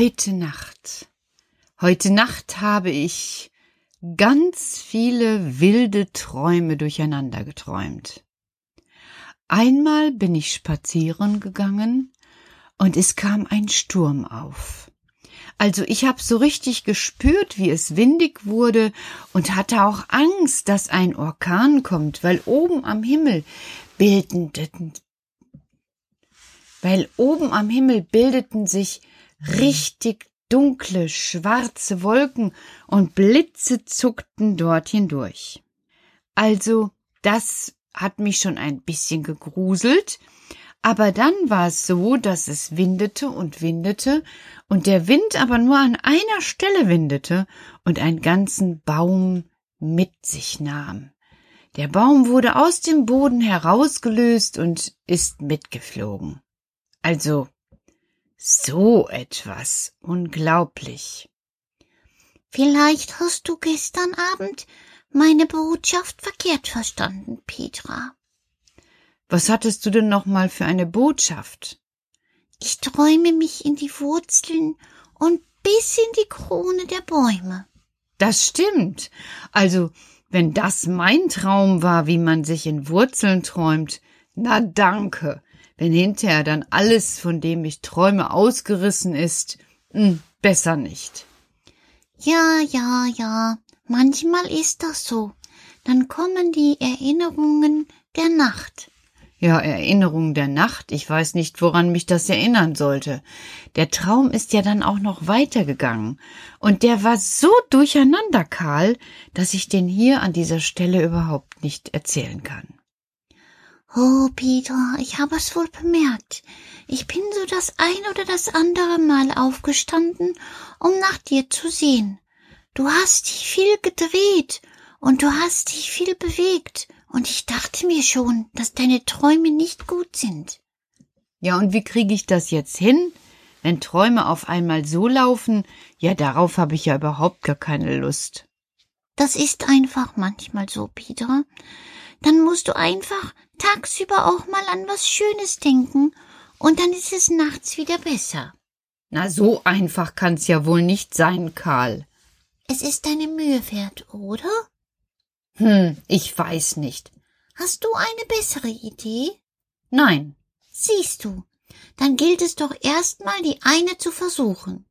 Heute Nacht. Heute Nacht habe ich ganz viele wilde Träume durcheinander geträumt. Einmal bin ich spazieren gegangen und es kam ein Sturm auf. Also ich habe so richtig gespürt, wie es windig wurde und hatte auch Angst, dass ein Orkan kommt, weil oben am Himmel bildeten, weil oben am Himmel bildeten sich richtig dunkle, schwarze Wolken und Blitze zuckten dort hindurch. Also, das hat mich schon ein bisschen gegruselt, aber dann war es so, dass es windete und windete und der Wind aber nur an einer Stelle windete und einen ganzen Baum mit sich nahm. Der Baum wurde aus dem Boden herausgelöst und ist mitgeflogen. Also so etwas. Unglaublich. Vielleicht hast du gestern Abend meine Botschaft verkehrt verstanden, Petra. Was hattest du denn noch mal für eine Botschaft? Ich träume mich in die Wurzeln und bis in die Krone der Bäume. Das stimmt. Also, wenn das mein Traum war, wie man sich in Wurzeln träumt, na danke. Wenn hinterher dann alles, von dem ich träume, ausgerissen ist, hm, besser nicht. Ja, ja, ja. Manchmal ist das so. Dann kommen die Erinnerungen der Nacht. Ja, Erinnerung der Nacht. Ich weiß nicht, woran mich das erinnern sollte. Der Traum ist ja dann auch noch weitergegangen. Und der war so durcheinander, Karl, dass ich den hier an dieser Stelle überhaupt nicht erzählen kann. Oh, Peter, ich habe es wohl bemerkt. Ich bin so das ein oder das andere Mal aufgestanden, um nach dir zu sehen. Du hast dich viel gedreht und du hast dich viel bewegt, und ich dachte mir schon, dass deine Träume nicht gut sind. Ja, und wie kriege ich das jetzt hin? Wenn Träume auf einmal so laufen, ja, darauf habe ich ja überhaupt gar keine Lust. Das ist einfach manchmal so, Peter. Dann musst du einfach tagsüber auch mal an was Schönes denken, und dann ist es nachts wieder besser. Na, so einfach kann's ja wohl nicht sein, Karl. Es ist deine Mühe wert, oder? Hm, ich weiß nicht. Hast du eine bessere Idee? Nein. Siehst du, dann gilt es doch erstmal, die eine zu versuchen.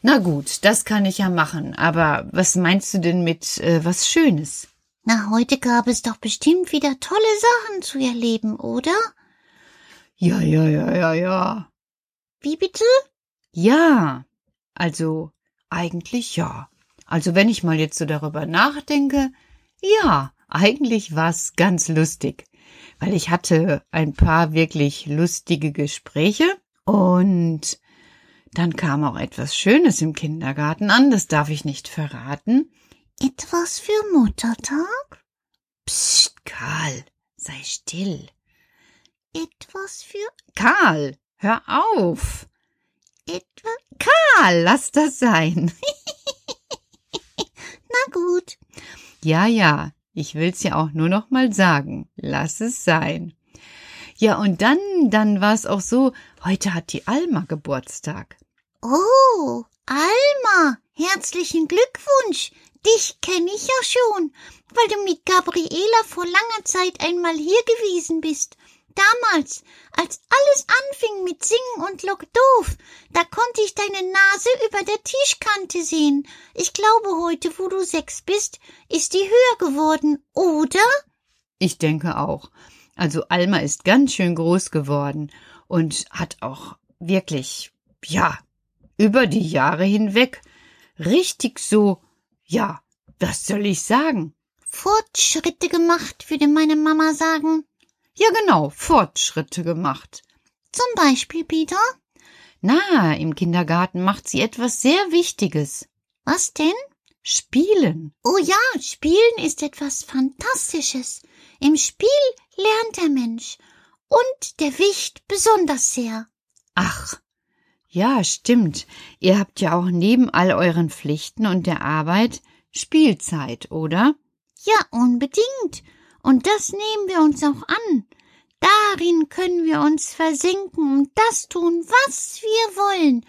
Na gut, das kann ich ja machen, aber was meinst du denn mit äh, was Schönes? Na, heute gab es doch bestimmt wieder tolle Sachen zu erleben, oder? Ja, ja, ja, ja, ja. Wie bitte? Ja. Also, eigentlich ja. Also, wenn ich mal jetzt so darüber nachdenke, ja, eigentlich war's ganz lustig. weil ich hatte ein paar wirklich lustige Gespräche und dann kam auch etwas Schönes im Kindergarten an, das darf ich nicht verraten. Etwas für Muttertag? Psst, Karl, sei still. Etwas für Karl, hör auf. etwas. Karl, lass das sein. Na gut. Ja, ja, ich will's ja auch nur noch mal sagen. Lass es sein. Ja, und dann, dann war's auch so, heute hat die Alma Geburtstag. Oh, Alma, herzlichen Glückwunsch. Dich kenne ich ja schon, weil du mit Gabriela vor langer Zeit einmal hier gewesen bist. Damals, als alles anfing mit Singen und Lock doof, da konnte ich deine Nase über der Tischkante sehen. Ich glaube, heute, wo du sechs bist, ist die höher geworden, oder? Ich denke auch. Also Alma ist ganz schön groß geworden und hat auch wirklich, ja, über die Jahre hinweg richtig so, ja, was soll ich sagen? Fortschritte gemacht, würde meine Mama sagen. Ja, genau, Fortschritte gemacht. Zum Beispiel, Peter? Na, im Kindergarten macht sie etwas sehr Wichtiges. Was denn? Spielen. Oh ja, Spielen ist etwas Fantastisches. Im Spiel lernt der Mensch. Und der Wicht besonders sehr. Ach, ja, stimmt. Ihr habt ja auch neben all euren Pflichten und der Arbeit Spielzeit, oder? Ja, unbedingt. Und das nehmen wir uns auch an. Darin können wir uns versenken und das tun, was wir wollen.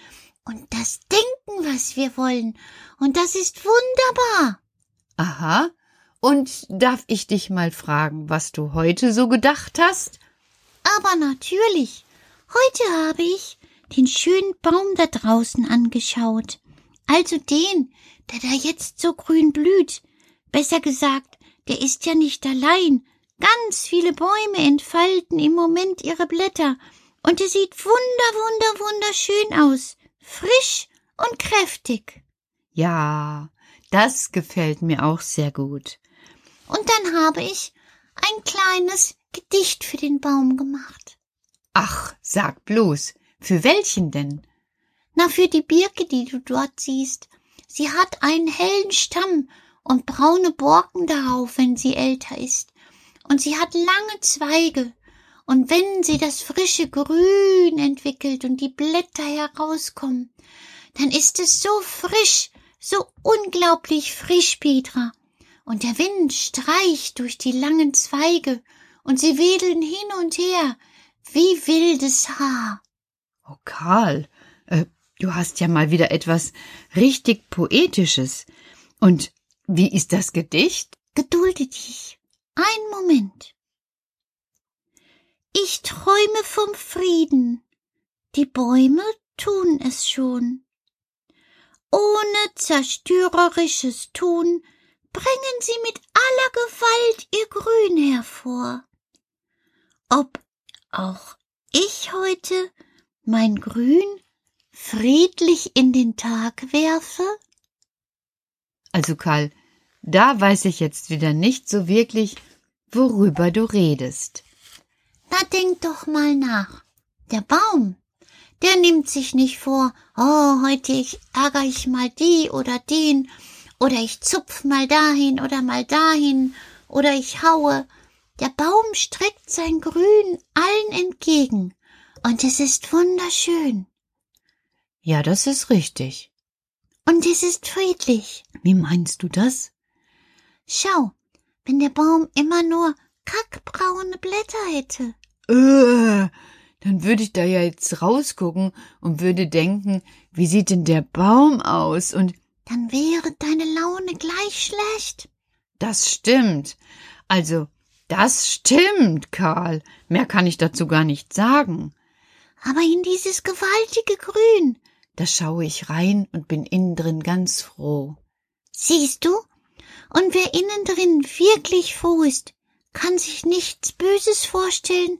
Und das denken, was wir wollen. Und das ist wunderbar. Aha. Und darf ich dich mal fragen, was du heute so gedacht hast? Aber natürlich. Heute habe ich den schönen Baum da draußen angeschaut. Also den, der da jetzt so grün blüht. Besser gesagt, der ist ja nicht allein. Ganz viele Bäume entfalten im Moment ihre Blätter, und er sieht wunder, wunder, wunderschön aus, frisch und kräftig. Ja, das gefällt mir auch sehr gut. Und dann habe ich ein kleines Gedicht für den Baum gemacht. Ach, sag bloß, für welchen denn? Na, für die Birke, die du dort siehst. Sie hat einen hellen Stamm und braune Borken darauf, wenn sie älter ist. Und sie hat lange Zweige. Und wenn sie das frische Grün entwickelt und die Blätter herauskommen, dann ist es so frisch, so unglaublich frisch, Petra. Und der Wind streicht durch die langen Zweige und sie wedeln hin und her wie wildes Haar. Oh, Karl, äh, du hast ja mal wieder etwas richtig Poetisches. Und wie ist das Gedicht? Gedulde dich. Ein Moment. Ich träume vom Frieden. Die Bäume tun es schon. Ohne zerstörerisches Tun bringen sie mit aller Gewalt ihr Grün hervor. Ob auch ich heute mein Grün friedlich in den Tag werfe? Also Karl, da weiß ich jetzt wieder nicht so wirklich, worüber du redest. Na, denk doch mal nach. Der Baum, der nimmt sich nicht vor, oh, heute ich ärger ich mal die oder den, oder ich zupf mal dahin oder mal dahin, oder ich haue. Der Baum streckt sein Grün allen entgegen, und es ist wunderschön. Ja, das ist richtig. Und es ist friedlich. Wie meinst du das? Schau, wenn der Baum immer nur kackbraune Blätter hätte. Äh, dann würde ich da ja jetzt rausgucken und würde denken, wie sieht denn der Baum aus? Und Dann wäre deine Laune gleich schlecht. das stimmt. Also, das stimmt, Karl. Mehr kann ich dazu gar nicht sagen. Aber in dieses gewaltige Grün, Da schaue ich rein und bin innen drin ganz froh. siehst du? Und wer innen drin wirklich froh ist, kann sich nichts Böses vorstellen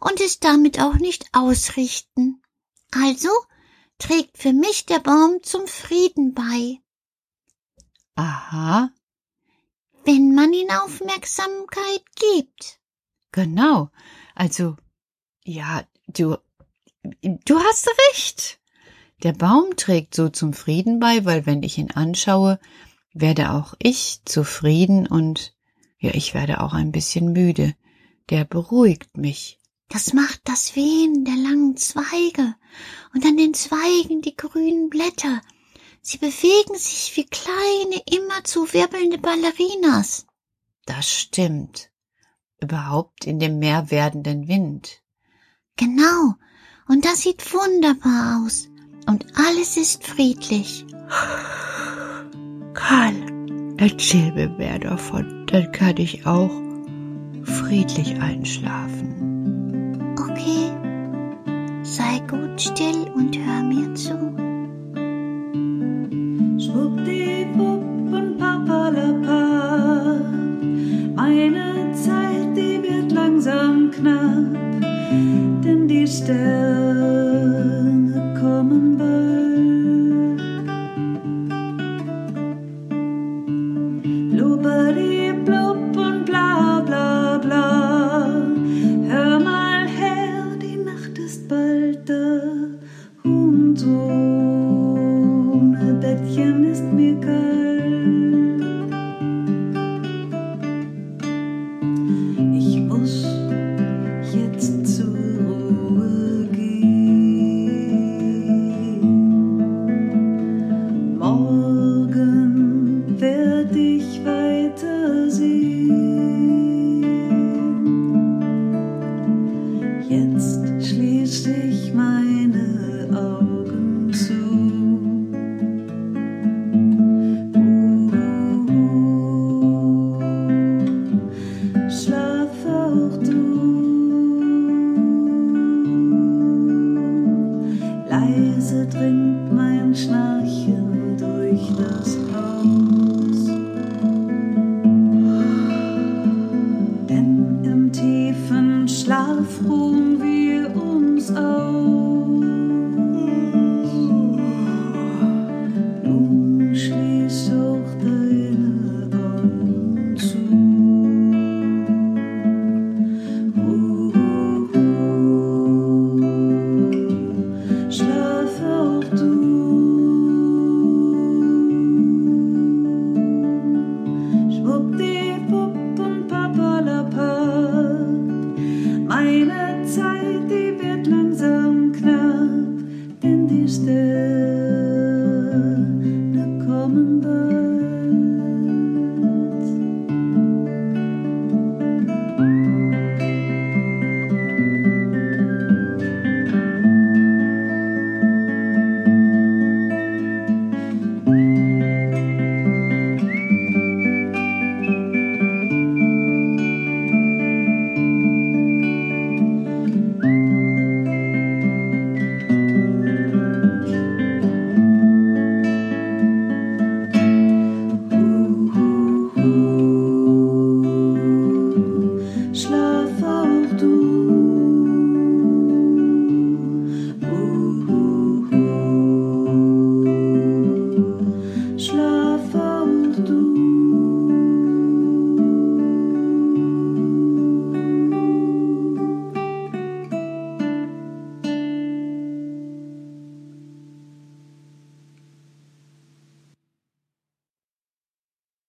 und es damit auch nicht ausrichten. Also trägt für mich der Baum zum Frieden bei, Aha, wenn man ihn Aufmerksamkeit gibt. Genau. Also, ja, du, du hast recht. Der Baum trägt so zum Frieden bei, weil wenn ich ihn anschaue, werde auch ich zufrieden und ja, ich werde auch ein bisschen müde. Der beruhigt mich. Das macht das Wehen der langen Zweige und an den Zweigen die grünen Blätter. Sie bewegen sich wie kleine, immerzu wirbelnde Ballerinas. Das stimmt. Überhaupt in dem mehr werdenden Wind. Genau. Und das sieht wunderbar aus. Und alles ist friedlich. Karl, erzähl mir mehr davon, dann kann ich auch friedlich einschlafen. Okay, sei gut still und hör mir